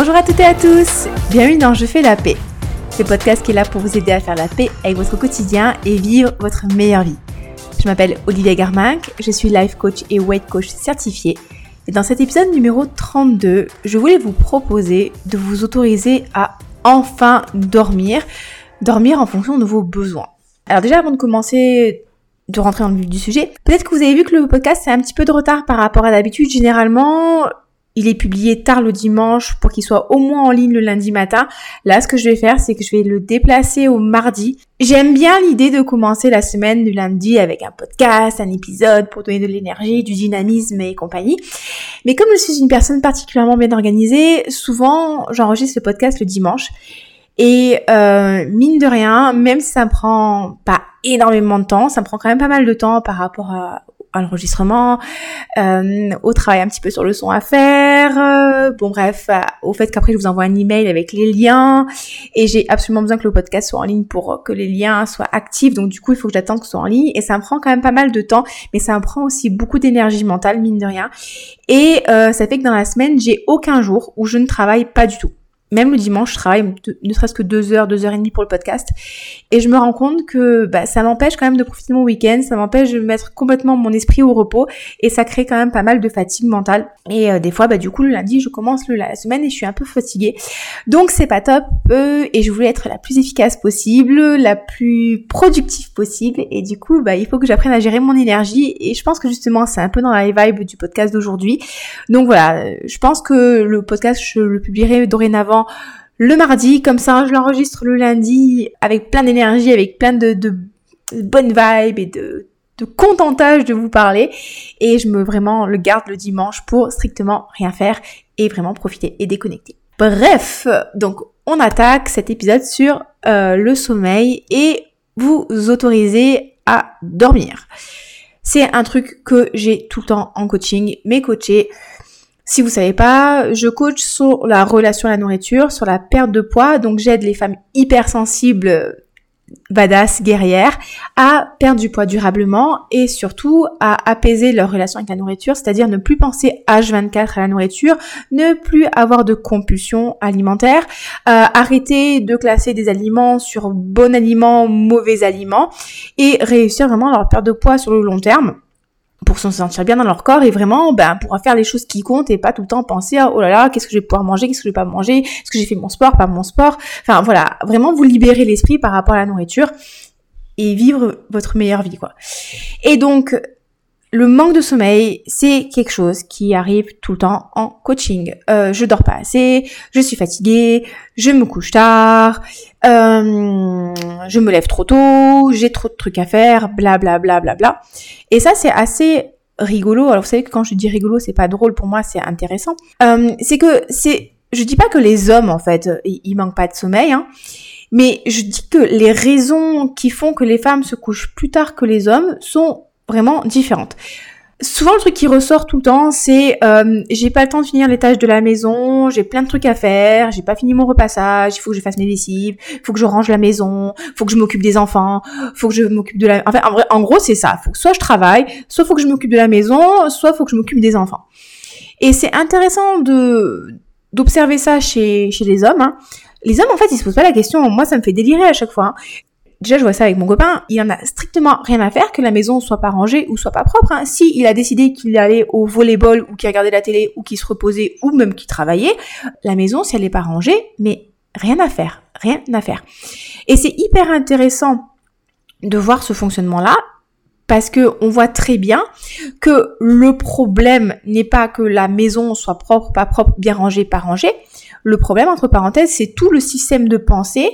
Bonjour à toutes et à tous, bienvenue dans Je fais la paix, ce podcast qui est là pour vous aider à faire la paix avec votre quotidien et vivre votre meilleure vie. Je m'appelle Olivia Garminck, je suis life coach et weight coach certifié. Et dans cet épisode numéro 32, je voulais vous proposer de vous autoriser à enfin dormir, dormir en fonction de vos besoins. Alors déjà avant de commencer de rentrer dans le vif du sujet. Peut-être que vous avez vu que le podcast c'est un petit peu de retard par rapport à d'habitude. Généralement, il est publié tard le dimanche pour qu'il soit au moins en ligne le lundi matin. Là, ce que je vais faire, c'est que je vais le déplacer au mardi. J'aime bien l'idée de commencer la semaine du lundi avec un podcast, un épisode pour donner de l'énergie, du dynamisme et compagnie. Mais comme je suis une personne particulièrement bien organisée, souvent j'enregistre le podcast le dimanche. Et euh, mine de rien, même si ça prend pas énormément de temps, ça me prend quand même pas mal de temps par rapport à, l'enregistrement, euh, au travail un petit peu sur le son à faire, euh, bon bref, euh, au fait qu'après je vous envoie un email avec les liens. Et j'ai absolument besoin que le podcast soit en ligne pour que les liens soient actifs, donc du coup il faut que j'attende que ce soit en ligne. Et ça me prend quand même pas mal de temps, mais ça me prend aussi beaucoup d'énergie mentale mine de rien. Et ça fait que dans la semaine j'ai aucun jour où je ne travaille pas du tout même le dimanche, je travaille ne serait-ce que deux heures, deux heures et demie pour le podcast. Et je me rends compte que bah, ça m'empêche quand même de profiter de mon week-end, ça m'empêche de mettre complètement mon esprit au repos et ça crée quand même pas mal de fatigue mentale. Et euh, des fois, bah, du coup, le lundi, je commence la semaine et je suis un peu fatiguée. Donc c'est pas top euh, et je voulais être la plus efficace possible, la plus productive possible. Et du coup, bah, il faut que j'apprenne à gérer mon énergie et je pense que justement, c'est un peu dans la vibe du podcast d'aujourd'hui. Donc voilà, je pense que le podcast, je le publierai dorénavant le mardi, comme ça je l'enregistre le lundi avec plein d'énergie, avec plein de, bonnes vibes et de, contentage de vous parler. Et je me vraiment le garde le dimanche pour strictement rien faire et vraiment profiter et déconnecter. Bref, donc on attaque cet épisode sur euh, le sommeil et vous autoriser à dormir. C'est un truc que j'ai tout le temps en coaching. Mes coachés si vous savez pas, je coach sur la relation à la nourriture, sur la perte de poids. Donc j'aide les femmes hypersensibles, badass, guerrières, à perdre du poids durablement et surtout à apaiser leur relation avec la nourriture, c'est-à-dire ne plus penser H24 à la nourriture, ne plus avoir de compulsion alimentaire, euh, arrêter de classer des aliments sur bon aliment, mauvais aliment et réussir vraiment leur perte de poids sur le long terme pour se sentir bien dans leur corps et vraiment ben pour faire les choses qui comptent et pas tout le temps penser à oh là là qu'est-ce que je vais pouvoir manger qu'est-ce que je vais pas manger est-ce que j'ai fait mon sport pas mon sport enfin voilà vraiment vous libérer l'esprit par rapport à la nourriture et vivre votre meilleure vie quoi et donc le manque de sommeil, c'est quelque chose qui arrive tout le temps en coaching. Euh, je dors pas assez, je suis fatiguée, je me couche tard, euh, je me lève trop tôt, j'ai trop de trucs à faire, bla bla bla bla bla. Et ça, c'est assez rigolo. Alors vous savez que quand je dis rigolo, c'est pas drôle pour moi, c'est intéressant. Euh, c'est que c'est, je dis pas que les hommes en fait, ils manquent pas de sommeil, hein, mais je dis que les raisons qui font que les femmes se couchent plus tard que les hommes sont vraiment différentes. Souvent le truc qui ressort tout le temps, c'est euh, j'ai pas le temps de finir les tâches de la maison, j'ai plein de trucs à faire, j'ai pas fini mon repassage, il faut que je fasse mes lessives, il faut que je range la maison, il faut que je m'occupe des enfants, il faut que je m'occupe de la enfin en vrai en gros c'est ça, faut que soit je travaille, soit faut que je m'occupe de la maison, soit faut que je m'occupe des enfants. Et c'est intéressant de d'observer ça chez chez les hommes hein. Les hommes, en fait, ils se posent pas la question. Moi, ça me fait délirer à chaque fois. Hein déjà je vois ça avec mon copain, il en a strictement rien à faire que la maison soit pas rangée ou soit pas propre. Hein. Si il a décidé qu'il allait au volleyball ou qu'il regardait la télé ou qu'il se reposait ou même qu'il travaillait, la maison si elle est pas rangée, mais rien à faire, rien à faire. Et c'est hyper intéressant de voir ce fonctionnement-là parce que on voit très bien que le problème n'est pas que la maison soit propre, pas propre, bien rangée, pas rangée. Le problème, entre parenthèses, c'est tout le système de pensée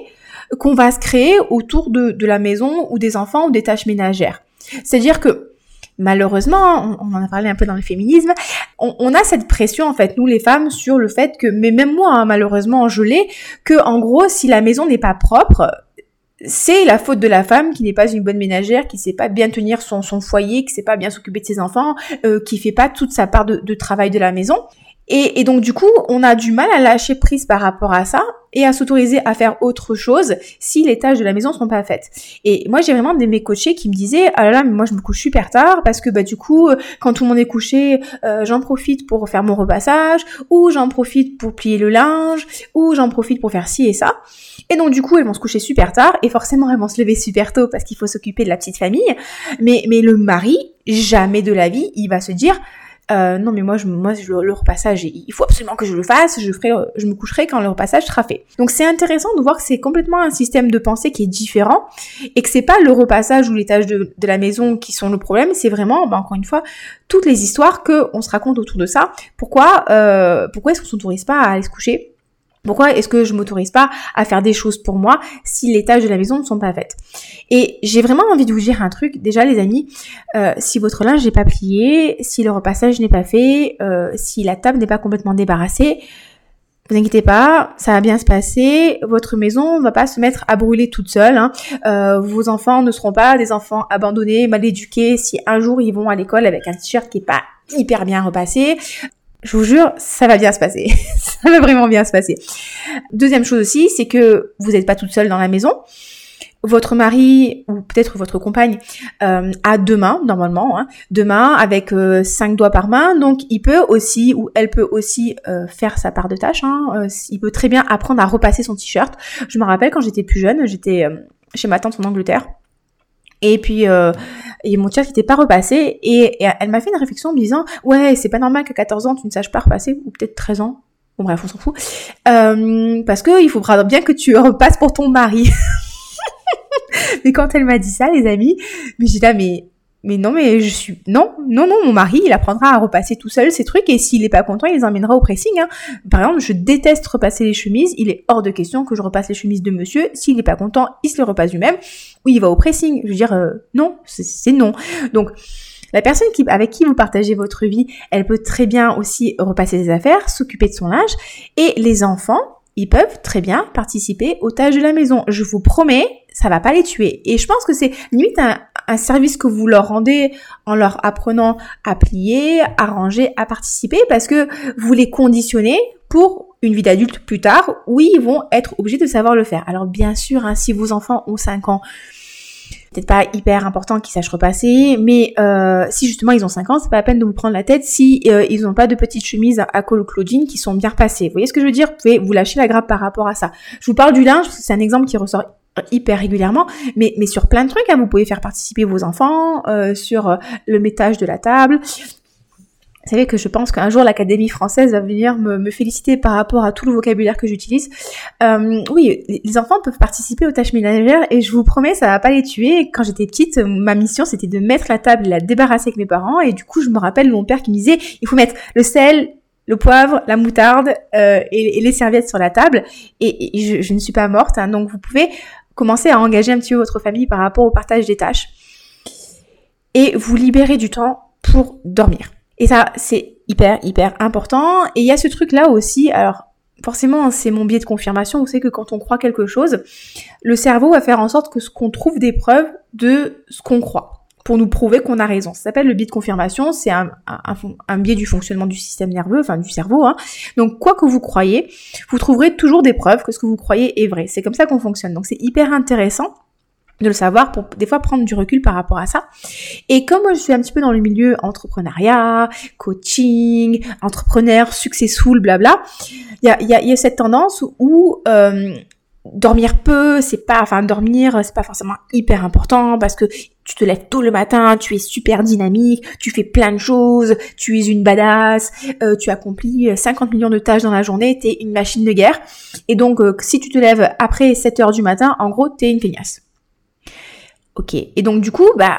qu'on va se créer autour de, la maison ou des enfants ou des tâches ménagères. C'est-à-dire que malheureusement, on en a parlé un peu dans le féminisme, on, a cette pression en fait, nous les femmes, sur le fait que, mais même moi, hein, malheureusement, je l'ai, que en gros, si la maison n'est pas propre, c'est la faute de la femme qui n'est pas une bonne ménagère, qui sait pas bien tenir son, son foyer, qui sait pas bien s'occuper de ses enfants, euh, qui fait pas toute sa part de, de travail de la maison. Et, donc du coup, on a du mal à lâcher prise par rapport à ça et à s'autoriser à faire autre chose si les tâches de la maison sont pas faites. Et moi, j'ai vraiment des mes coachés qui me disaient ah là là, mais moi je me couche super tard parce que bah du coup, quand tout le monde est couché, euh, j'en profite pour faire mon repassage ou j'en profite pour plier le linge ou j'en profite pour faire ci et ça. Et donc du coup, elles vont se coucher super tard et forcément elles vont se lever super tôt parce qu'il faut s'occuper de la petite famille. Mais mais le mari, jamais de la vie, il va se dire euh, non mais moi je moi le repassage il faut absolument que je le fasse je ferai je me coucherai quand le repassage sera fait. Donc c'est intéressant de voir que c'est complètement un système de pensée qui est différent et que c'est pas le repassage ou les tâches de, de la maison qui sont le problème c'est vraiment bah, encore une fois toutes les histoires que on se raconte autour de ça. Pourquoi euh, pourquoi est-ce qu'on s'autorise pas à aller se coucher? Pourquoi est-ce que je m'autorise pas à faire des choses pour moi si les tâches de la maison ne sont pas faites? Et j'ai vraiment envie de vous dire un truc. Déjà, les amis, euh, si votre linge n'est pas plié, si le repassage n'est pas fait, euh, si la table n'est pas complètement débarrassée, vous inquiétez pas, ça va bien se passer. Votre maison ne va pas se mettre à brûler toute seule. Hein. Euh, vos enfants ne seront pas des enfants abandonnés, mal éduqués. Si un jour ils vont à l'école avec un t-shirt qui est pas hyper bien repassé, je vous jure, ça va bien se passer. ça va vraiment bien se passer. Deuxième chose aussi, c'est que vous n'êtes pas toute seule dans la maison. Votre mari ou peut-être votre compagne euh, a deux mains normalement, hein, deux mains avec euh, cinq doigts par main, donc il peut aussi ou elle peut aussi euh, faire sa part de tâche. Hein, il peut très bien apprendre à repasser son t-shirt. Je me rappelle quand j'étais plus jeune, j'étais chez ma tante en Angleterre et puis, euh, et mon t-shirt n'était pas repassé. Et, elle m'a fait une réflexion en me disant, ouais, c'est pas normal qu'à 14 ans, tu ne saches pas repasser, ou peut-être 13 ans. Bon bref, on s'en fout. Euh, parce que il faudra bien que tu repasses pour ton mari. mais quand elle m'a dit ça, les amis, mais j'ai là, mais mais non, mais je suis non, non, non, mon mari, il apprendra à repasser tout seul ces trucs et s'il est pas content, il les emmènera au pressing. Hein. Par exemple, je déteste repasser les chemises. Il est hors de question que je repasse les chemises de monsieur. S'il est pas content, il se les repasse lui-même ou il va au pressing. Je veux dire, euh, non, c'est non. Donc la personne qui, avec qui vous partagez votre vie, elle peut très bien aussi repasser ses affaires, s'occuper de son linge et les enfants ils peuvent très bien participer aux tâches de la maison. Je vous promets, ça va pas les tuer. Et je pense que c'est limite un, un service que vous leur rendez en leur apprenant à plier, à ranger, à participer, parce que vous les conditionnez pour une vie d'adulte plus tard, où ils vont être obligés de savoir le faire. Alors bien sûr, hein, si vos enfants ont 5 ans, peut-être pas hyper important qu'ils sachent repasser, mais euh, si justement ils ont 5 ans, c'est pas la peine de vous prendre la tête si euh, ils n'ont pas de petites chemises à, col Claudine qui sont bien repassées. Vous voyez ce que je veux dire? Vous pouvez vous lâcher la grappe par rapport à ça. Je vous parle du linge, c'est un exemple qui ressort hyper régulièrement, mais, mais sur plein de trucs, hein, vous pouvez faire participer vos enfants euh, sur euh, le métage de la table. Vous savez que je pense qu'un jour l'Académie française va venir me, féliciter par rapport à tout le vocabulaire que j'utilise. Euh, oui, les enfants peuvent participer aux tâches ménagères et je vous promets, ça va pas les tuer. Quand j'étais petite, ma mission c'était de mettre la table et la débarrasser avec mes parents et du coup je me rappelle mon père qui me disait il faut mettre le sel, le poivre, la moutarde euh, et, les serviettes sur la table. Et, je, je, ne suis pas morte, hein, donc vous pouvez commencez à engager un petit peu votre famille par rapport au partage des tâches et vous libérez du temps pour dormir. Et ça, c'est hyper, hyper important. Et il y a ce truc-là aussi, alors forcément, c'est mon biais de confirmation, vous savez que quand on croit quelque chose, le cerveau va faire en sorte que ce qu'on trouve des preuves de ce qu'on croit pour nous prouver qu'on a raison. Ça s'appelle le biais de confirmation, c'est un, biais du fonctionnement du système nerveux, enfin du cerveau. Hein. Donc quoi que vous croyez, vous trouverez toujours des preuves que ce que vous croyez est vrai. C'est comme ça qu'on fonctionne. Donc c'est hyper intéressant de le savoir pour des fois prendre du recul par rapport à ça. Et comme je suis un petit peu dans le milieu entrepreneuriat, coaching, entrepreneur, successful, blabla, il y a cette tendance où euh, dormir peu, c'est pas, enfin dormir, c'est pas forcément hyper important parce que tu te lèves tôt le matin, tu es super dynamique, tu fais plein de choses, tu es une badass, euh, tu accomplis 50 millions de tâches dans la journée, t'es une machine de guerre. Et donc, euh, si tu te lèves après 7 heures du matin, en gros, t'es une feignasse. Ok. Et donc, du coup, bah,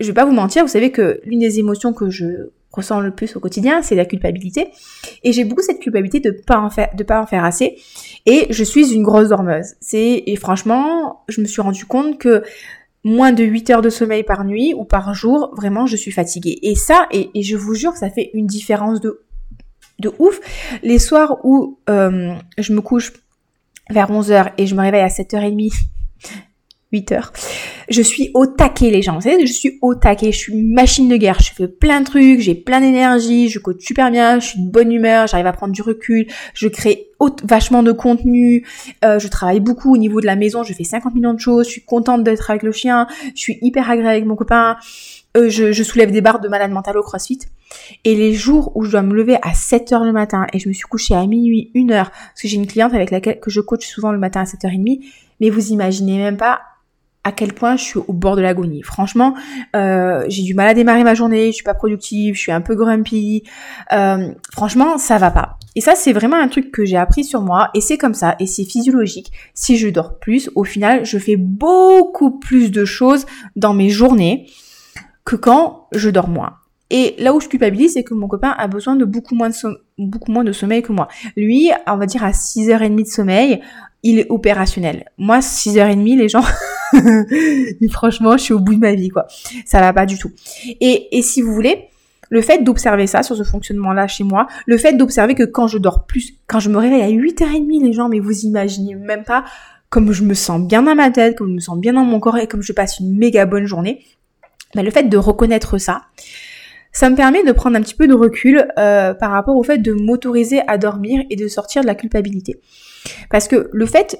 je vais pas vous mentir, vous savez que l'une des émotions que je ressens le plus au quotidien, c'est la culpabilité. Et j'ai beaucoup cette culpabilité de pas en faire, de pas en faire assez. Et je suis une grosse dormeuse. C'est, et franchement, je me suis rendu compte que moins de 8 heures de sommeil par nuit ou par jour, vraiment, je suis fatiguée. Et ça, et, je vous jure, ça fait une différence de, de ouf. Les soirs où euh, je me couche vers 11 heures et je me réveille à 7h30 8 heures. Je suis au taquet les gens, vous savez, je suis au taquet, je suis machine de guerre, je fais plein de trucs, j'ai plein d'énergie, je coach super bien, je suis de bonne humeur, j'arrive à prendre du recul, je crée vachement de contenu, euh, je travaille beaucoup au niveau de la maison, je fais 50 millions de choses, je suis contente d'être avec le chien, je suis hyper agréable avec mon copain, euh, je, je, soulève des barres de malade mental au crossfit. Et les jours où je dois me lever à 7 heures le matin et je me suis couchée à minuit, une heure, parce que j'ai une cliente avec laquelle que je coach souvent le matin à 7h30, mais vous imaginez même pas à quel point je suis au bord de l'agonie. Franchement, euh, j'ai du mal à démarrer ma journée, je suis pas productive, je suis un peu grumpy. Euh, franchement, ça va pas. Et ça, c'est vraiment un truc que j'ai appris sur moi, et c'est comme ça, et c'est physiologique. Si je dors plus, au final, je fais beaucoup plus de choses dans mes journées que quand je dors moins. Et là où je culpabilise, c'est que mon copain a besoin de beaucoup moins de, beaucoup moins de sommeil que moi. Lui, on va dire à 6h30 de sommeil, il est opérationnel. Moi, 6h30, les gens, franchement, je suis au bout de ma vie, quoi. Ça va pas du tout. Et, et si vous voulez, le fait d'observer ça sur ce fonctionnement-là chez moi, le fait d'observer que quand je dors plus, quand je me réveille à 8h30, les gens, mais vous imaginez même pas comme je me sens bien dans ma tête, comme je me sens bien dans mon corps et comme je passe une méga bonne journée. Le fait de reconnaître ça, ça me permet de prendre un petit peu de recul euh, par rapport au fait de m'autoriser à dormir et de sortir de la culpabilité. Parce que le fait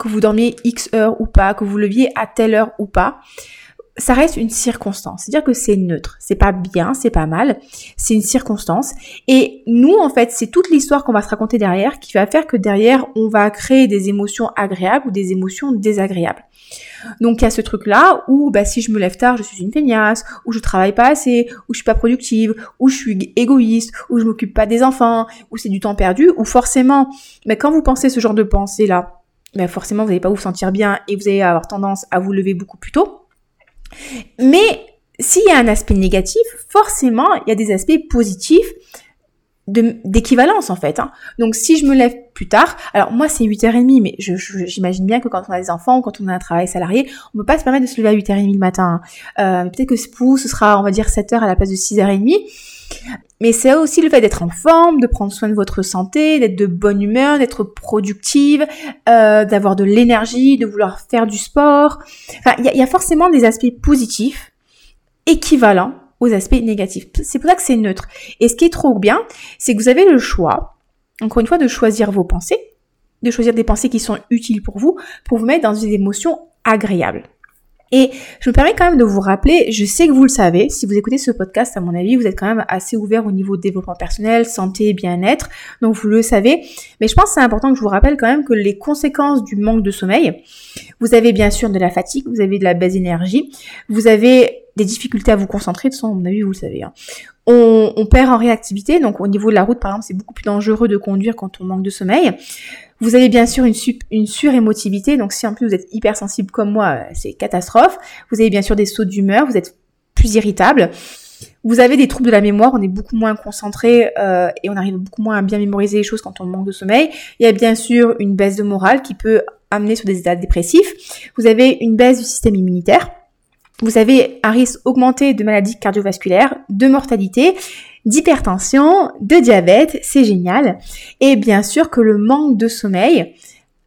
que vous dormiez X heures ou pas, que vous leviez à telle heure ou pas, ça reste une circonstance. C'est-à-dire que c'est neutre. C'est pas bien, c'est pas mal. C'est une circonstance. Et nous, en fait, c'est toute l'histoire qu'on va se raconter derrière qui va faire que derrière, on va créer des émotions agréables ou des émotions désagréables. Donc il y a ce truc-là où bah, si je me lève tard, je suis une feignasse, ou je travaille pas assez, ou je suis pas productive, ou je suis égoïste, ou je m'occupe pas des enfants, ou c'est du temps perdu, ou forcément, mais quand vous pensez ce genre de pensée-là, bah forcément vous n'allez pas vous sentir bien et vous allez avoir tendance à vous lever beaucoup plus tôt. Mais s'il y a un aspect négatif, forcément il y a des aspects positifs d'équivalence en fait. Hein. Donc si je me lève plus tard, alors moi c'est 8h30, mais j'imagine bien que quand on a des enfants ou quand on a un travail salarié, on ne peut pas se permettre de se lever à 8h30 le matin. Hein. Euh, Peut-être que pour vous ce sera on va dire 7h à la place de 6h30. Mais c'est aussi le fait d'être en forme, de prendre soin de votre santé, d'être de bonne humeur, d'être productive, euh, d'avoir de l'énergie, de vouloir faire du sport. Enfin, il y y a forcément des aspects positifs équivalents aux aspects négatifs. C'est pour ça que c'est neutre. Et ce qui est trop bien, c'est que vous avez le choix, encore une fois, de choisir vos pensées, de choisir des pensées qui sont utiles pour vous, pour vous mettre dans une émotion agréable. Et je me permets quand même de vous rappeler, je sais que vous le savez, si vous écoutez ce podcast, à mon avis, vous êtes quand même assez ouvert au niveau développement personnel, santé, bien-être, donc vous le savez. Mais je pense que c'est important que je vous rappelle quand même que les conséquences du manque de sommeil, vous avez bien sûr de la fatigue, vous avez de la baisse d'énergie, vous avez des difficultés à vous concentrer, de toute façon, à mon avis, vous le savez. Hein. On, on, perd en réactivité, donc au niveau de la route, par exemple, c'est beaucoup plus dangereux de conduire quand on manque de sommeil. Vous avez bien sûr une, une surémotivité, donc si en plus vous êtes hypersensible comme moi, euh, c'est catastrophe. Vous avez bien sûr des sauts d'humeur, vous êtes plus irritable. Vous avez des troubles de la mémoire, on est beaucoup moins concentré euh, et on arrive beaucoup moins à bien mémoriser les choses quand on manque de sommeil. Il y a bien sûr une baisse de morale qui peut amener sur des états dépressifs. Vous avez une baisse du système immunitaire. Vous avez un risque augmenté de maladies cardiovasculaires, de mortalité d'hypertension, de diabète, c'est génial. Et bien sûr que le manque de sommeil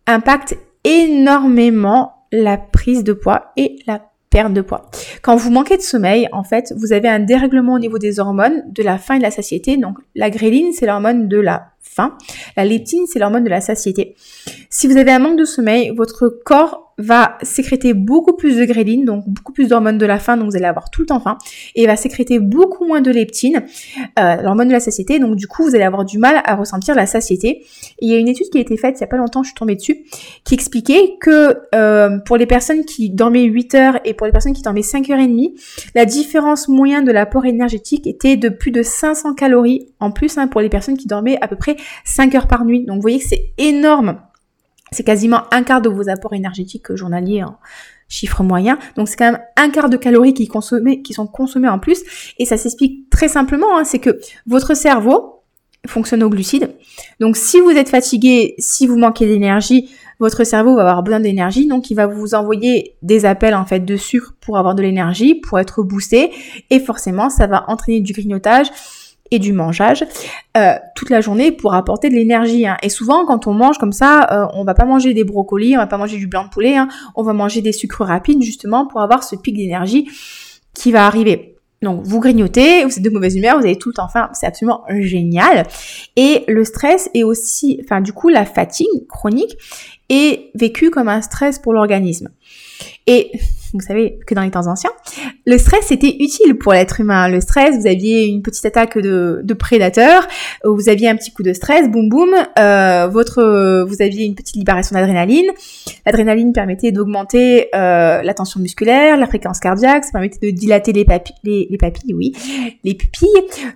impacte énormément la prise de poids et la perte de poids. Quand vous manquez de sommeil, en fait, vous avez un dérèglement au niveau des hormones de la faim et de la satiété. Donc la gréline, c'est l'hormone de la faim. La leptine, c'est l'hormone de la satiété. Si vous avez un manque de sommeil, votre corps va sécréter beaucoup plus de gréline, donc beaucoup plus d'hormones de la faim, donc vous allez avoir tout le temps faim, et va sécréter beaucoup moins de leptine, euh, l'hormone de la satiété, donc du coup vous allez avoir du mal à ressentir la satiété. il y a une étude qui a été faite il y a pas longtemps, je suis tombée dessus, qui expliquait que euh, pour les personnes qui dormaient 8 heures et pour les personnes qui dormaient 5 heures et demie, la différence moyenne de l'apport énergétique était de plus de 500 calories en plus hein, pour les personnes qui dormaient à peu près 5 heures par nuit. Donc vous voyez que c'est énorme c'est quasiment un quart de vos apports énergétiques journaliers en chiffre moyen. Donc c'est quand même un quart de calories qui, sont consommées en plus. Et ça s'explique très simplement, hein, c'est que votre cerveau fonctionne aux glucides. Donc si vous êtes fatigué, si vous manquez d'énergie, votre cerveau va avoir besoin d'énergie, donc il va vous envoyer des appels en fait de sucre pour avoir de l'énergie, pour être boosté, et forcément ça va entraîner du grignotage et du mangeage euh, toute la journée pour apporter de l'énergie. Hein. Et souvent, quand on mange comme ça, euh, on va pas manger des brocolis, on va pas manger du blanc de poulet, hein. on va manger des sucres rapides justement pour avoir ce pic d'énergie qui va arriver. Donc vous grignotez, vous êtes de mauvaise humeur, vous avez tout faim, c'est absolument génial. Et le stress est aussi, enfin du coup la fatigue chronique est vécue comme un stress pour l'organisme. Et vous savez que dans les temps anciens, le stress était utile pour l'être humain. Le stress, vous aviez une petite attaque de, de prédateur, vous aviez un petit coup de stress, boum boum, euh, votre, vous aviez une petite libération d'adrénaline. L'adrénaline permettait d'augmenter euh, la tension musculaire, la fréquence cardiaque, ça permettait de dilater les les papilles, oui, les pupilles.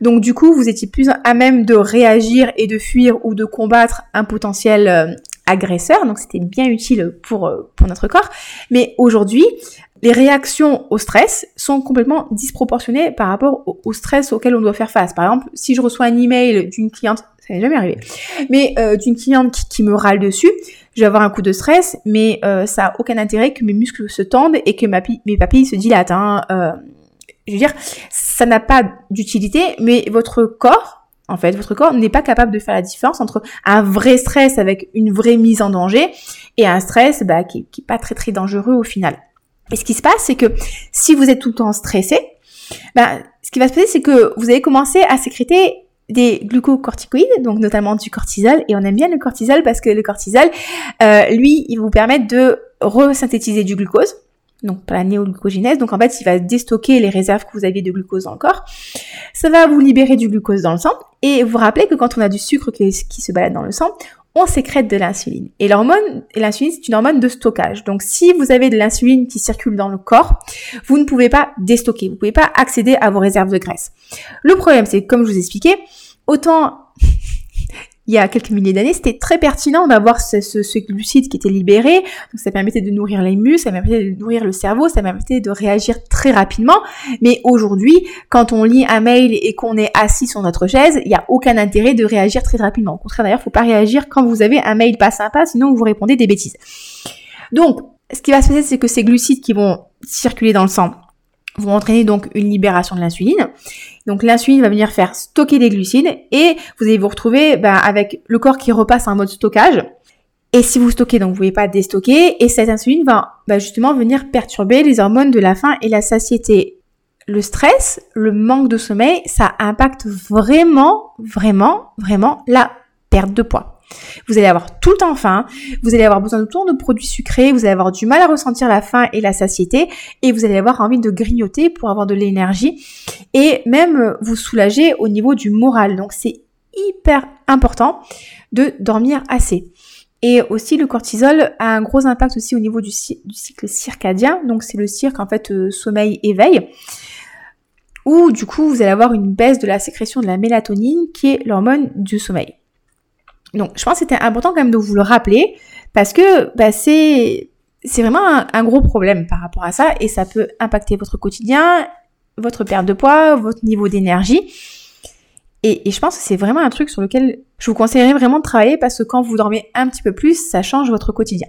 Donc du coup, vous étiez plus à même de réagir et de fuir ou de combattre un potentiel euh, agresseur, donc c'était bien utile pour, euh, pour notre corps. Mais aujourd'hui, les réactions au stress sont complètement disproportionnées par rapport au, stress auquel on doit faire face. Par exemple, si je reçois un email d'une cliente, ça n'est jamais arrivé, mais euh, d'une cliente qui, me râle dessus, je vais avoir un coup de stress, mais euh, ça a aucun intérêt que mes muscles se tendent et que mes papilles se dilatent. Hein. je veux dire, ça n'a pas d'utilité, mais votre corps en fait, votre corps n'est pas capable de faire la différence entre un vrai stress avec une vraie mise en danger et un stress bah, qui, qui est pas très très dangereux au final. Et ce qui se passe, c'est que si vous êtes tout le temps stressé, bah, ce qui va se passer, c'est que vous allez commencer à sécréter des glucocorticoïdes, donc notamment du cortisol, et on aime bien le cortisol parce que le cortisol, euh, lui, il vous permet de resynthétiser du glucose, donc pas la néoglucogénèse, donc en fait il va déstocker les réserves que vous aviez de glucose dans le corps, ça va vous libérer du glucose dans le sang, et vous rappelez que quand on a du sucre qui, se balade dans le sang, on sécrète de l'insuline. Et l'hormone, l'insuline c'est une hormone de stockage, donc si vous avez de l'insuline qui circule dans le corps, vous ne pouvez pas déstocker, vous ne pouvez pas accéder à vos réserves de graisse. Le problème c'est, comme je vous expliquais, autant il y a quelques milliers d'années, c'était très pertinent d'avoir ce, ce, glucide qui était libéré. Donc ça permettait de nourrir les muscles, ça permettait de nourrir le cerveau, ça permettait de réagir très rapidement. Mais aujourd'hui, quand on lit un mail et qu'on est assis sur notre chaise, il n'y a aucun intérêt de réagir très rapidement. Au contraire, d'ailleurs, il faut pas réagir quand vous avez un mail pas sympa, sinon vous répondez des bêtises. Donc, ce qui va se passer, c'est que ces glucides qui vont circuler dans le sang vont entraîner donc une libération de l'insuline. Donc l'insuline va venir faire stocker des glucides et vous allez vous retrouver bah, avec le corps qui repasse en mode stockage. Et si vous stockez, donc vous ne pouvez pas déstocker, et cette insuline va bah, justement venir perturber les hormones de la faim et la satiété. Le stress, le manque de sommeil, ça impacte vraiment, vraiment, vraiment la perte de poids. Vous allez avoir tout le temps faim, vous allez avoir besoin de tout de produits sucrés, vous allez avoir du mal à ressentir la faim et la satiété, et vous allez avoir envie de grignoter pour avoir de l'énergie, et même vous soulager au niveau du moral. Donc c'est hyper important de dormir assez. Et aussi le cortisol a un gros impact aussi au niveau du, cycle circadien, donc c'est le cirque en fait euh, sommeil-éveil où du coup vous allez avoir une baisse de la sécrétion de la mélatonine qui est l'hormone du sommeil. Donc, je pense que c'était important quand même de vous le rappeler parce que bah, c'est c'est vraiment un, gros problème par rapport à ça et ça peut impacter votre quotidien, votre perte de poids, votre niveau d'énergie. Et, et, je pense que c'est vraiment un truc sur lequel je vous conseillerais vraiment de travailler parce que quand vous dormez un petit peu plus, ça change votre quotidien.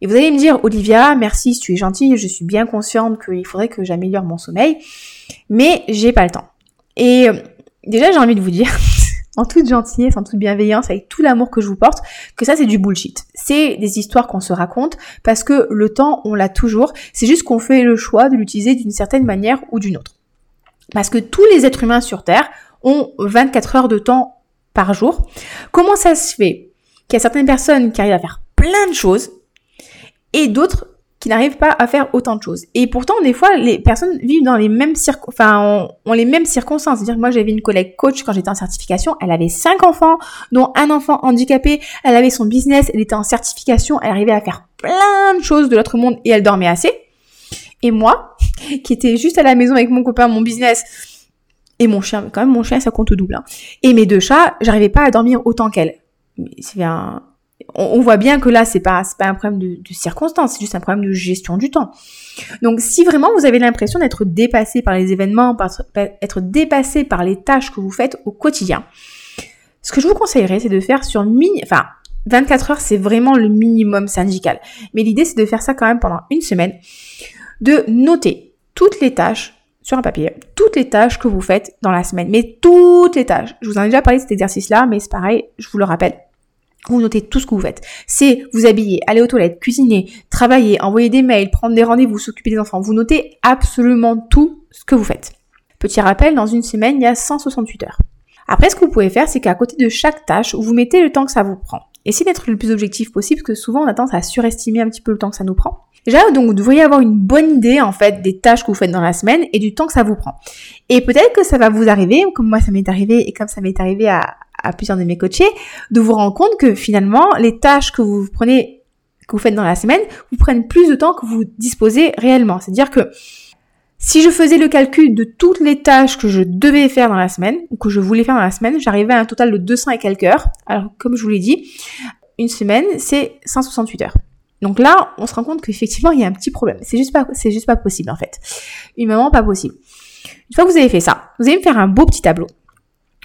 Et vous allez me dire, Olivia, merci tu es gentille, je suis bien consciente qu'il faudrait que j'améliore mon sommeil, mais j'ai pas le temps. Et euh, déjà, j'ai envie de vous dire, en toute gentillesse, en toute bienveillance, avec tout l'amour que je vous porte, que ça c'est du bullshit. C'est des histoires qu'on se raconte parce que le temps, on l'a toujours. C'est juste qu'on fait le choix de l'utiliser d'une certaine manière ou d'une autre. Parce que tous les êtres humains sur Terre ont 24 heures de temps par jour. Comment ça se fait qu'il y a certaines personnes qui arrivent à faire plein de choses et d'autres qui n'arrivent pas à faire autant de choses. Et pourtant, des fois, les personnes vivent dans les mêmes enfin, les mêmes circonstances. C'est-à-dire moi, j'avais une collègue coach quand j'étais en certification, elle avait cinq enfants, dont un enfant handicapé, elle avait son business, elle était en certification, elle arrivait à faire plein de choses de l'autre monde et elle dormait assez. Et moi, qui étais juste à la maison avec mon copain, mon business, et mon chien, quand même, mon chien, ça compte double. Hein. Et mes deux chats, j'arrivais pas à dormir autant qu'elle. C'est un, on, voit bien que là, c'est pas, pas un problème de, circonstance, c'est juste un problème de gestion du temps. Donc, si vraiment vous avez l'impression d'être dépassé par les événements, par, être dépassé par les tâches que vous faites au quotidien, ce que je vous conseillerais, c'est de faire sur mini, enfin, 24 heures, c'est vraiment le minimum syndical. Mais l'idée, c'est de faire ça quand même pendant une semaine, de noter toutes les tâches sur un papier toutes les tâches que vous faites dans la semaine. Mais toutes les tâches. Je vous en ai déjà parlé de cet exercice-là, mais c'est pareil, je vous le rappelle. Vous notez tout ce que vous faites. C'est vous habiller, aller aux toilettes, cuisiner, travailler, envoyer des mails, prendre des rendez-vous, s'occuper des enfants. Vous notez absolument tout ce que vous faites. Petit rappel, dans une semaine, il y a 168 heures. Après, ce que vous pouvez faire, c'est qu'à côté de chaque tâche, vous mettez le temps que ça vous prend. Essayez d'être le plus objectif possible, parce que souvent on a tendance à surestimer un petit peu le temps que ça nous prend. Déjà, donc vous devriez avoir une bonne idée en fait des tâches que vous faites dans la semaine et du temps que ça vous prend. Et peut-être que ça va vous arriver, comme moi ça m'est arrivé et comme ça m'est arrivé à, à plusieurs de mes coachés, de vous rendre compte que finalement les tâches que vous prenez, que vous faites dans la semaine, vous prennent plus de temps que vous disposez réellement. C'est-à-dire que si je faisais le calcul de toutes les tâches que je devais faire dans la semaine, ou que je voulais faire dans la semaine, j'arrivais à un total de 200 et quelques heures. Alors, comme je vous l'ai dit, une semaine, c'est 168 heures. Donc là, on se rend compte qu'effectivement, il y a un petit problème. C'est juste pas, c'est juste pas possible, en fait. Humainement, pas possible. Une fois que vous avez fait ça, vous allez me faire un beau petit tableau.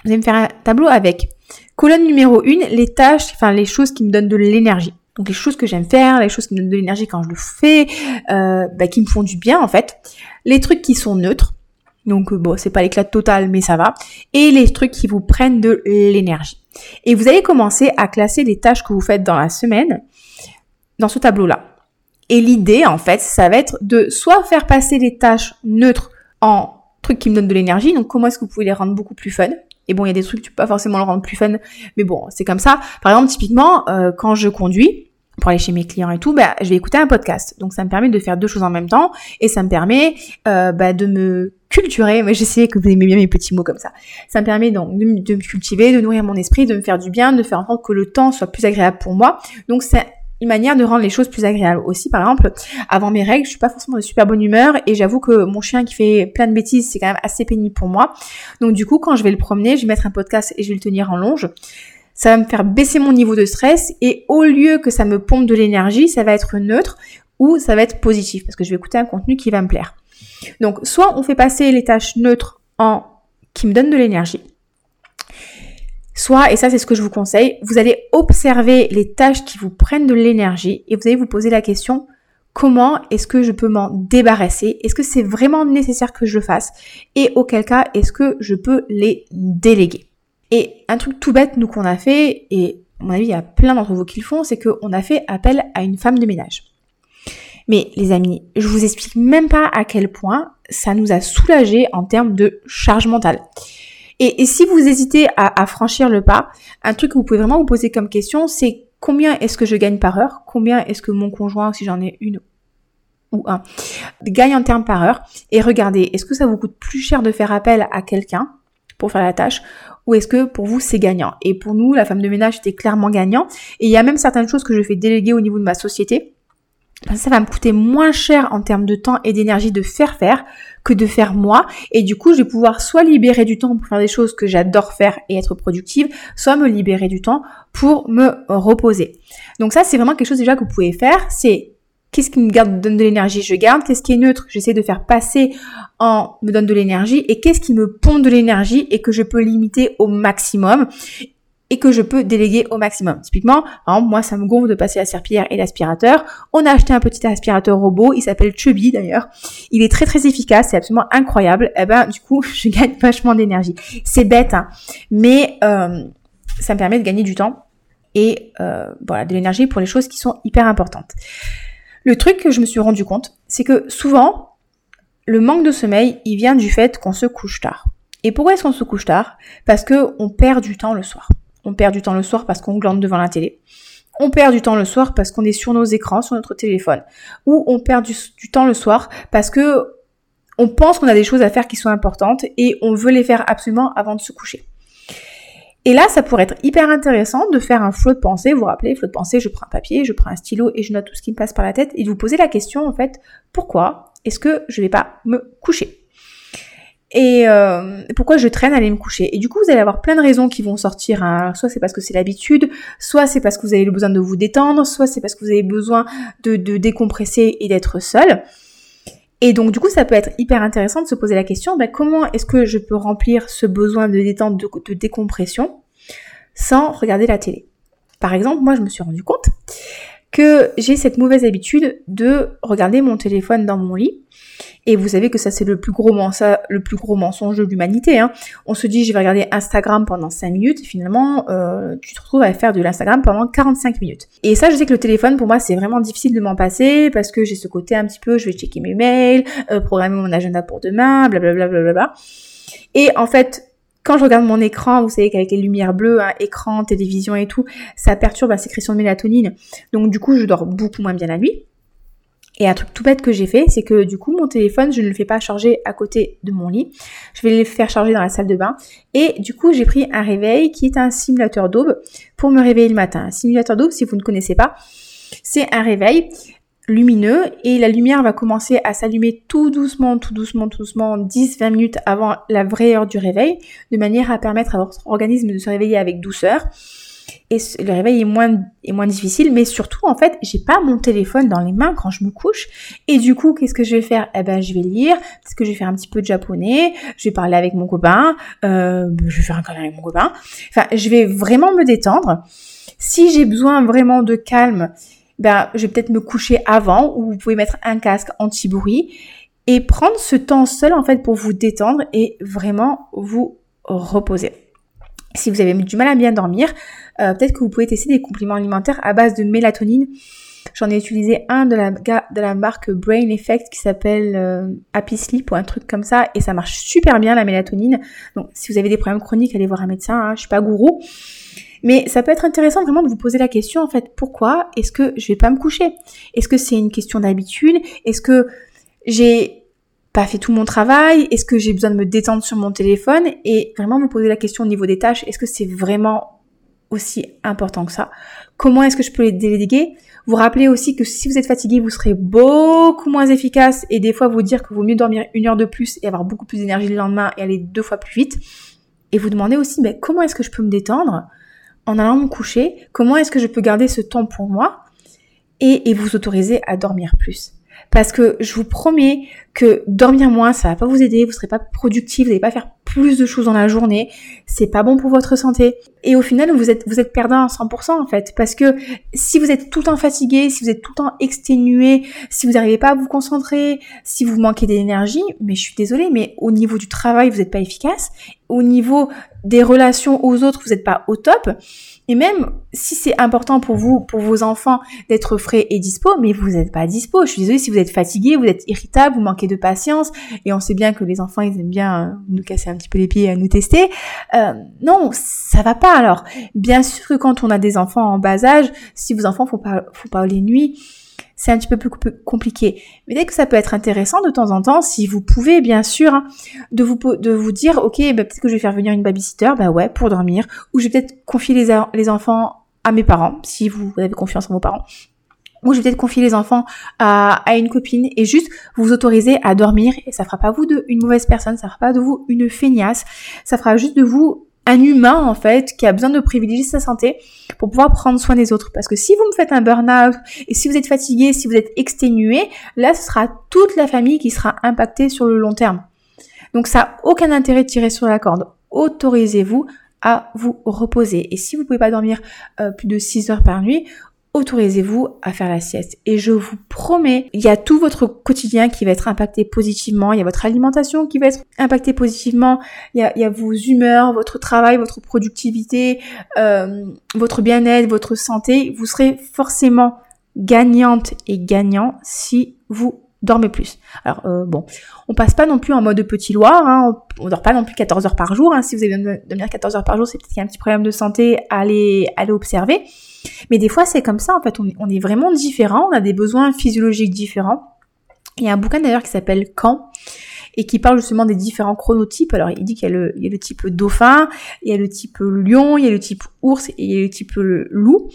Vous allez me faire un tableau avec colonne numéro 1, les tâches, enfin, les choses qui me donnent de l'énergie. Donc les choses que j'aime faire, les choses qui me donnent de l'énergie quand je le fais, euh, bah, qui me font du bien en fait. Les trucs qui sont neutres, donc euh, bon, c'est pas l'éclat total, mais ça va. Et les trucs qui vous prennent de l'énergie. Et vous allez commencer à classer les tâches que vous faites dans la semaine dans ce tableau-là. Et l'idée, en fait, ça va être de soit faire passer les tâches neutres en trucs qui me donnent de l'énergie. Donc, comment est-ce que vous pouvez les rendre beaucoup plus fun Et bon, il y a des trucs, tu peux pas forcément le rendre plus fun, mais bon, c'est comme ça. Par exemple, typiquement, euh, quand je conduis, pour aller chez mes clients et tout, bah, je vais écouter un podcast. Donc ça me permet de faire deux choses en même temps et ça me permet euh, bah, de me culturer. Mais j'essaie que vous aimez bien mes petits mots comme ça. Ça me permet donc de, de, me cultiver, de nourrir mon esprit, de me faire du bien, de faire en sorte que le temps soit plus agréable pour moi. Donc c'est manière de rendre les choses plus agréables aussi. Par exemple, avant mes règles, je suis pas forcément de super bonne humeur et j'avoue que mon chien qui fait plein de bêtises, c'est quand même assez pénible pour moi. Donc du coup, quand je vais le promener, je vais mettre un podcast et je vais le tenir en longe. Ça va me faire baisser mon niveau de stress et au lieu que ça me pompe de l'énergie, ça va être neutre ou ça va être positif parce que je vais écouter un contenu qui va me plaire. Donc soit on fait passer les tâches neutres en qui me donnent de l'énergie, Soit, et ça c'est ce que je vous conseille, vous allez observer les tâches qui vous prennent de l'énergie et vous allez vous poser la question comment est-ce que je peux m'en débarrasser? Est-ce que c'est vraiment nécessaire que je le fasse? Et auquel cas est-ce que je peux les déléguer? Et un truc tout bête, nous qu'on a fait, et à mon avis il y a plein d'entre vous qui le font, c'est qu'on a fait appel à une femme de ménage. Mais les amis, je vous explique même pas à quel point ça nous a soulagé en termes de charge mentale. Et, si vous hésitez à, franchir le pas, un truc que vous pouvez vraiment vous poser comme question, c'est combien est-ce que je gagne par heure? Combien est-ce que mon conjoint, si j'en ai une ou un, gagne en termes par heure? Et regardez, est-ce que ça vous coûte plus cher de faire appel à quelqu'un pour faire la tâche ou est-ce que pour vous c'est gagnant? Et pour nous, la femme de ménage était clairement gagnant. Et il y a même certaines choses que je fais déléguer au niveau de ma société ça va me coûter moins cher en termes de temps et d'énergie de faire faire que de faire moi. Et du coup, je vais pouvoir soit libérer du temps pour faire des choses que j'adore faire et être productive, soit me libérer du temps pour me reposer. Donc ça, c'est vraiment quelque chose déjà que vous pouvez faire. C'est qu'est-ce qui me garde, donne de l'énergie, je garde. Qu'est-ce qui est neutre, j'essaie de faire passer en me donne de l'énergie. Et qu'est-ce qui me pond de l'énergie et que je peux limiter au maximum et que je peux déléguer au maximum. Typiquement, exemple, moi, ça me gonfle de passer la serpillière et l'aspirateur. On a acheté un petit aspirateur robot, il s'appelle Chubby d'ailleurs. Il est très très efficace, c'est absolument incroyable. Et eh ben, du coup, je gagne vachement d'énergie. C'est bête, hein, mais euh, ça me permet de gagner du temps et euh, voilà, de l'énergie pour les choses qui sont hyper importantes. Le truc que je me suis rendu compte, c'est que souvent, le manque de sommeil, il vient du fait qu'on se couche tard. Et pourquoi est-ce qu'on se couche tard? Parce que on perd du temps le soir. On perd du temps le soir parce qu'on glande devant la télé. On perd du temps le soir parce qu'on est sur nos écrans, sur notre téléphone. Ou on perd du, temps le soir parce que on pense qu'on a des choses à faire qui sont importantes et on veut les faire absolument avant de se coucher. Et là, ça pourrait être hyper intéressant de faire un flot de pensée. Vous vous rappelez, flot de pensée, je prends un papier, je prends un stylo et je note tout ce qui me passe par la tête et de vous poser la question, en fait, pourquoi est-ce que je vais pas me coucher? Et euh, pourquoi je traîne à aller me coucher? Et du coup, vous allez avoir plein de raisons qui vont sortir. Hein. Soit c'est parce que c'est l'habitude, soit c'est parce que vous avez le besoin de vous détendre, soit c'est parce que vous avez besoin de, décompresser et d'être seul. Et donc du coup, ça peut être hyper intéressant de se poser la question, ben, comment est-ce que je peux remplir ce besoin de détente, de, de décompression, sans regarder la télé? Par exemple, moi, je me suis rendu compte que j'ai cette mauvaise habitude de regarder mon téléphone dans mon lit. Et vous savez que ça c'est le plus gros mensonge, le plus gros mensonge de l'humanité. Hein. On se dit je vais regarder Instagram pendant 5 minutes et finalement euh, tu te retrouves à faire de l'Instagram pendant 45 minutes. Et ça je sais que le téléphone pour moi c'est vraiment difficile de m'en passer parce que j'ai ce côté un petit peu je vais checker mes mails, euh, programmer mon agenda pour demain, blablabla. Bla, bla, bla, et en fait quand je regarde mon écran, vous savez qu'avec les lumières bleues, hein, écran, télévision et tout, ça perturbe la sécrétion de mélatonine. Donc du coup, je dors beaucoup moins bien la nuit. Et un truc tout bête que j'ai fait, c'est que du coup, mon téléphone, je ne le fais pas charger à côté de mon lit. Je vais le faire charger dans la salle de bain. Et du coup, j'ai pris un réveil qui est un simulateur d'aube pour me réveiller le matin. Un simulateur d'aube, si vous ne connaissez pas, c'est un réveil lumineux et la lumière va commencer à s'allumer tout doucement, tout doucement, tout doucement, 10-20 minutes avant la vraie heure du réveil, de manière à permettre à votre organisme de se réveiller avec douceur. Et le réveil est moins, est moins difficile, mais surtout, en fait, j'ai pas mon téléphone dans les mains quand je me couche. Et du coup, qu'est-ce que je vais faire? Eh ben, je vais lire, parce que je vais faire un petit peu de japonais, je vais parler avec mon copain, euh, je vais faire un câlin avec mon copain. Enfin, je vais vraiment me détendre. Si j'ai besoin vraiment de calme, ben, je vais peut-être me coucher avant ou vous pouvez mettre un casque anti-bruit et prendre ce temps seul en fait pour vous détendre et vraiment vous reposer. Si vous avez du mal à bien dormir, euh, peut-être que vous pouvez tester des compléments alimentaires à base de mélatonine. J'en ai utilisé un de la, marque Brain Effect qui s'appelle euh, Happy Sleep ou un truc comme ça et ça marche super bien la mélatonine. Donc si vous avez des problèmes chroniques, allez voir un médecin, hein, je suis pas gourou. Mais ça peut être intéressant vraiment de vous poser la question en fait, pourquoi est-ce que je vais pas me coucher? Est-ce que c'est une question d'habitude? Est-ce que j'ai pas fait tout mon travail? Est-ce que j'ai besoin de me détendre sur mon téléphone? Et vraiment me poser la question au niveau des tâches, est-ce que c'est vraiment aussi important que ça? Comment est-ce que je peux les déléguer? Vous rappelez aussi que si vous êtes fatigué, vous serez beaucoup moins efficace et des fois vous dire que vaut mieux dormir une heure de plus et avoir beaucoup plus d'énergie le lendemain et aller deux fois plus vite. Et vous demandez aussi, mais comment est-ce que je peux me détendre? En allant me coucher, comment est-ce que je peux garder ce temps pour moi et, vous autoriser à dormir plus? Parce que je vous promets que dormir moins, ça va pas vous aider, vous serez pas productif, vous n'allez pas faire plus de choses dans la journée, c'est pas bon pour votre santé. Et au final, vous êtes, vous êtes perdant à 100% en fait. Parce que si vous êtes tout le temps fatigué, si vous êtes tout le temps exténué, si vous n'arrivez pas à vous concentrer, si vous manquez d'énergie, mais je suis désolée, mais au niveau du travail, vous n'êtes pas efficace. Au niveau des relations aux autres, vous n'êtes pas au top. Et même si c'est important pour vous, pour vos enfants, d'être frais et dispo, mais vous n'êtes pas dispo. Je suis désolée si vous êtes fatigué, vous êtes irritable, vous manquez de patience, et on sait bien que les enfants, ils aiment bien euh, nous casser un petit peu les pieds, à nous tester. Euh, non, ça va pas alors. Bien sûr que quand on a des enfants en bas âge, si vos enfants font pas, font pas les nuits, c'est un petit peu plus compliqué. Mais dès que ça peut être intéressant de temps en temps, si vous pouvez bien sûr, hein, de vous dire, ok, bah, peut-être que je vais faire venir une babysitter, bah ouais, pour dormir, ou je vais peut-être confier les, enfants à mes parents, si vous avez confiance en vos parents. Ou je vais peut-être confier les enfants à, à, une copine et juste vous autoriser à dormir et ça fera pas vous de une mauvaise personne, ça fera pas de vous une feignasse, ça fera juste de vous un humain en fait qui a besoin de privilégier sa santé pour pouvoir prendre soin des autres. Parce que si vous me faites un burn-out et si vous êtes fatigué, si vous êtes exténué, là ce sera toute la famille qui sera impactée sur le long terme. Donc ça n'a aucun intérêt de tirer sur la corde. Autorisez-vous à vous reposer. Et si vous ne pouvez pas dormir euh, plus de 6 heures par nuit, autorisez-vous à faire la sieste. Et je vous promets, il y a tout votre quotidien qui va être impacté positivement, il y a votre alimentation qui va être impactée positivement, il y a, il y a vos humeurs, votre travail, votre productivité, euh, votre bien-être, votre santé. Vous serez forcément gagnante et gagnant si vous dormez plus. Alors euh, bon, on passe pas non plus en mode petit loir, hein, on, dort pas non plus 14 heures par jour. Hein. Si vous avez besoin de dormir 14 heures par jour, c'est peut-être qu'il y a un petit problème de santé à aller, à aller observer. Mais des fois, c'est comme ça, en fait, on, est vraiment différents, on a des besoins physiologiques différents. Il y a un bouquin d'ailleurs qui s'appelle Quand et qui parle justement des différents chronotypes. Alors il dit qu'il y, a le type dauphin, il y a le type lion, il y a le type ours et il y a le type loup.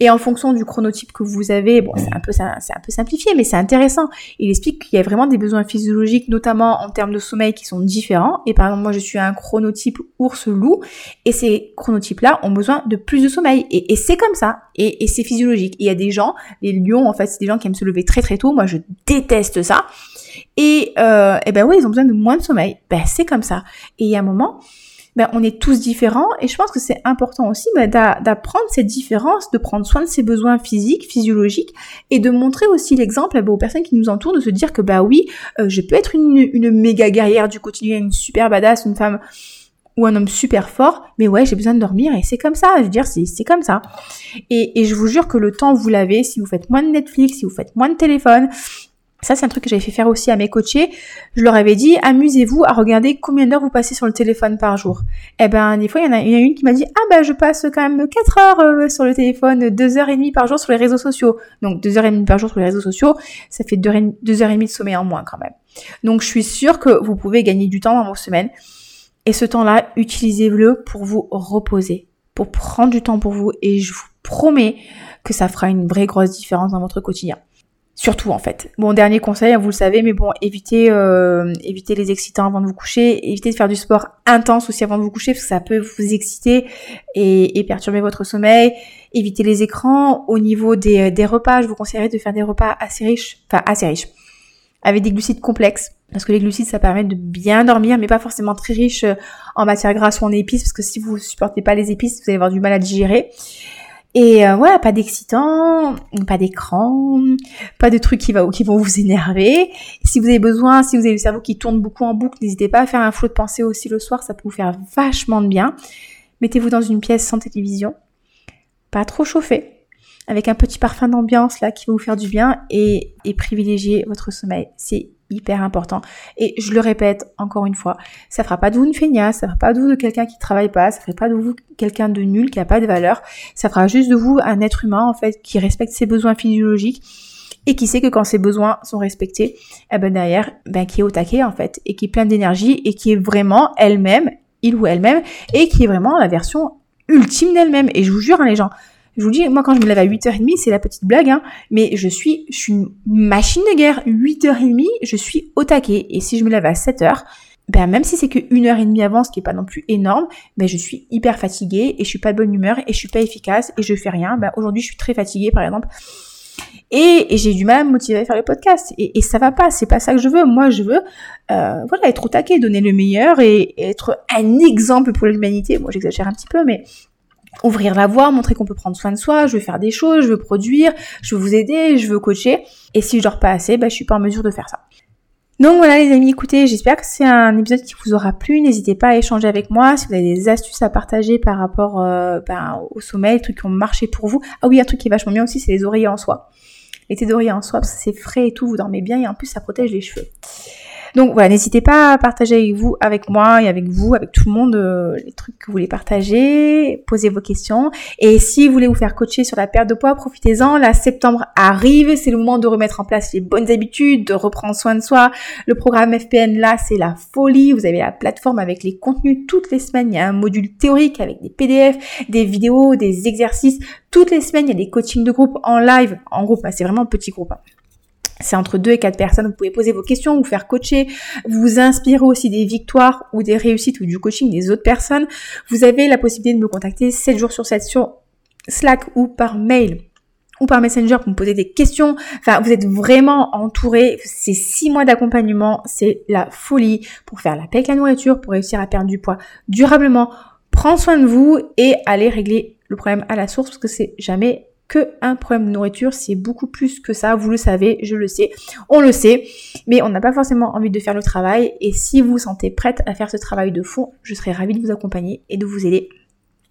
Et en fonction du chronotype que vous avez, bon, c'est un peu, c'est un peu simplifié, mais c'est intéressant. Il explique qu'il y a vraiment des besoins physiologiques, notamment en termes de sommeil, qui sont différents. Et par exemple, moi, je suis un chronotype ours-loup, et ces chronotypes-là ont besoin de plus de sommeil. Et, c'est comme ça. Et, c'est physiologique. il y a des gens, les lions, en fait, c'est des gens qui aiment se lever très très tôt. Moi, je déteste ça. Et, euh, et ben oui, ils ont besoin de moins de sommeil. Ben c'est comme ça. Et il y a un moment, ben, on est tous différents et je pense que c'est important aussi ben, d'apprendre cette différence, de prendre soin de ses besoins physiques, physiologiques et de montrer aussi l'exemple ben, aux personnes qui nous entourent, de se dire que bah oui, euh, je peux être une, une méga guerrière du quotidien, une super badass, une femme ou un homme super fort, mais ouais, j'ai besoin de dormir et c'est comme ça, je veux dire, c'est comme ça. Et, et je vous jure que le temps, vous l'avez, si vous faites moins de Netflix, si vous faites moins de téléphone, ça, c'est un truc que j'avais fait faire aussi à mes coachés. Je leur avais dit, amusez-vous à regarder combien d'heures vous passez sur le téléphone par jour. Eh ben, des fois, il y en a, une qui m'a dit, ah ben, je passe quand même 4 heures euh, sur le téléphone, 2 heures et demie par jour sur les réseaux sociaux. Donc, 2 heures et demie par jour sur les réseaux sociaux, ça fait 2 heures et demie de sommeil en moins quand même. Donc, je suis sûre que vous pouvez gagner du temps dans vos semaines. Et ce temps-là, utilisez-le pour vous reposer, pour prendre du temps pour vous. Et je vous promets que ça fera une vraie grosse différence dans votre quotidien. Surtout en fait. Bon, dernier conseil, hein, vous le savez, mais bon, évitez, euh, évitez les excitants avant de vous coucher, évitez de faire du sport intense aussi avant de vous coucher, parce que ça peut vous exciter et, perturber votre sommeil. Évitez les écrans. Au niveau des, des repas, je vous conseillerais de faire des repas assez riches, enfin assez riches, avec des glucides complexes. Parce que les glucides, ça permet de bien dormir, mais pas forcément très riches euh, en matière grasse ou en épices, parce que si vous supportez pas les épices, vous allez avoir du mal à digérer. Et euh, voilà, pas d'excitant, pas d'écran, pas de trucs qui, va, qui vont vous énerver. Si vous avez besoin, si vous avez le cerveau qui tourne beaucoup en boucle, n'hésitez pas à faire un flot de pensée aussi le soir, ça peut vous faire vachement de bien. Mettez-vous dans une pièce sans télévision, pas trop chauffée, avec un petit parfum d'ambiance là qui va vous faire du bien et, privilégier votre sommeil. Hyper important. Et je le répète encore une fois, ça fera pas de vous une feignasse, ça fera pas de vous de quelqu'un qui travaille pas, ça fera pas de vous quelqu'un de nul qui a pas de valeur, ça fera juste de vous un être humain en fait qui respecte ses besoins physiologiques et qui sait que quand ses besoins sont respectés, eh ben derrière, ben qui est au taquet en fait et qui est plein d'énergie et qui est vraiment elle-même, il ou elle-même et qui est vraiment la version ultime d'elle-même. Et je vous jure hein, les gens, je vous dis, moi quand je me lève à 8h30, c'est la petite blague, hein, mais je suis, je suis une machine de guerre. 8h30, je suis au taquet. Et si je me lève à 7h, ben même si c'est que une heure et demie avant, ce qui est pas non plus énorme, ben je suis hyper fatiguée et je suis pas de bonne humeur et je suis pas efficace et je fais rien. Ben aujourd'hui, je suis très fatiguée par exemple. Et, j'ai du mal à me motiver à faire le podcast. Et, et ça va pas, c'est pas ça que je veux. Moi, je veux euh, voilà, être au taquet, donner le meilleur et être un exemple pour l'humanité. Moi, j'exagère un petit peu, mais ouvrir la voie, montrer qu'on peut prendre soin de soi, je veux faire des choses, je veux produire, je veux vous aider, je veux coacher. Et si je dors pas assez, bah, je suis pas en mesure de faire ça. Donc voilà les amis, écoutez, j'espère que c'est un épisode qui vous aura plu. N'hésitez pas à échanger avec moi si vous avez des astuces à partager par rapport euh, ben, au sommeil, des trucs qui ont marché pour vous. Ah oui, un truc qui est vachement bien aussi, c'est les oreillers en soie. Les thés d'oreiller en soie, parce que c'est frais et tout, vous dormez bien et en plus ça protège les cheveux. Donc voilà, n'hésitez pas à partager avec vous, avec moi et avec vous, avec tout le monde, euh, les trucs que vous voulez partager, posez vos questions. Et si vous voulez vous faire coacher sur la perte de poids, profitez-en. Là, septembre arrive, c'est le moment de remettre en place les bonnes habitudes, de reprendre soin de soi. Le programme FPN, là, c'est la folie. Vous avez la plateforme avec les contenus toutes les semaines. Il y a un module théorique avec des PDF, des vidéos, des exercices. Toutes les semaines, il y a des coachings de groupe en live. En groupe, bah, c'est vraiment petit groupe. C'est entre deux et quatre personnes. Vous pouvez poser vos questions, vous faire coacher, vous inspirer aussi des victoires ou des réussites ou du coaching des autres personnes. Vous avez la possibilité de me contacter 7 jours sur 7 sur Slack ou par mail ou par Messenger pour me poser des questions. Enfin, vous êtes vraiment entouré. C'est six mois d'accompagnement. C'est la folie pour faire la paix avec la nourriture, pour réussir à perdre du poids durablement, prendre soin de vous et aller régler le problème à la source parce que c'est jamais que un problème de nourriture, c'est beaucoup plus que ça, vous le savez, je le sais, on le sait, mais on n'a pas forcément envie de faire le travail, et si vous vous sentez prête à faire ce travail de fond, je serai ravie de vous accompagner et de vous aider.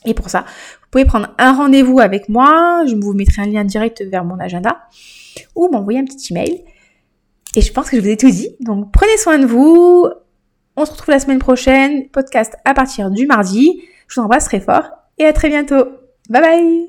Et pour ça, vous pouvez prendre un rendez-vous avec moi, je vous mettrai un lien direct vers mon agenda, ou m'envoyer un petit email. Et je pense que je vous ai tout dit, donc prenez soin de vous, on se retrouve la semaine prochaine, podcast à partir du mardi, je vous embrasse très fort, et à très bientôt. Bye bye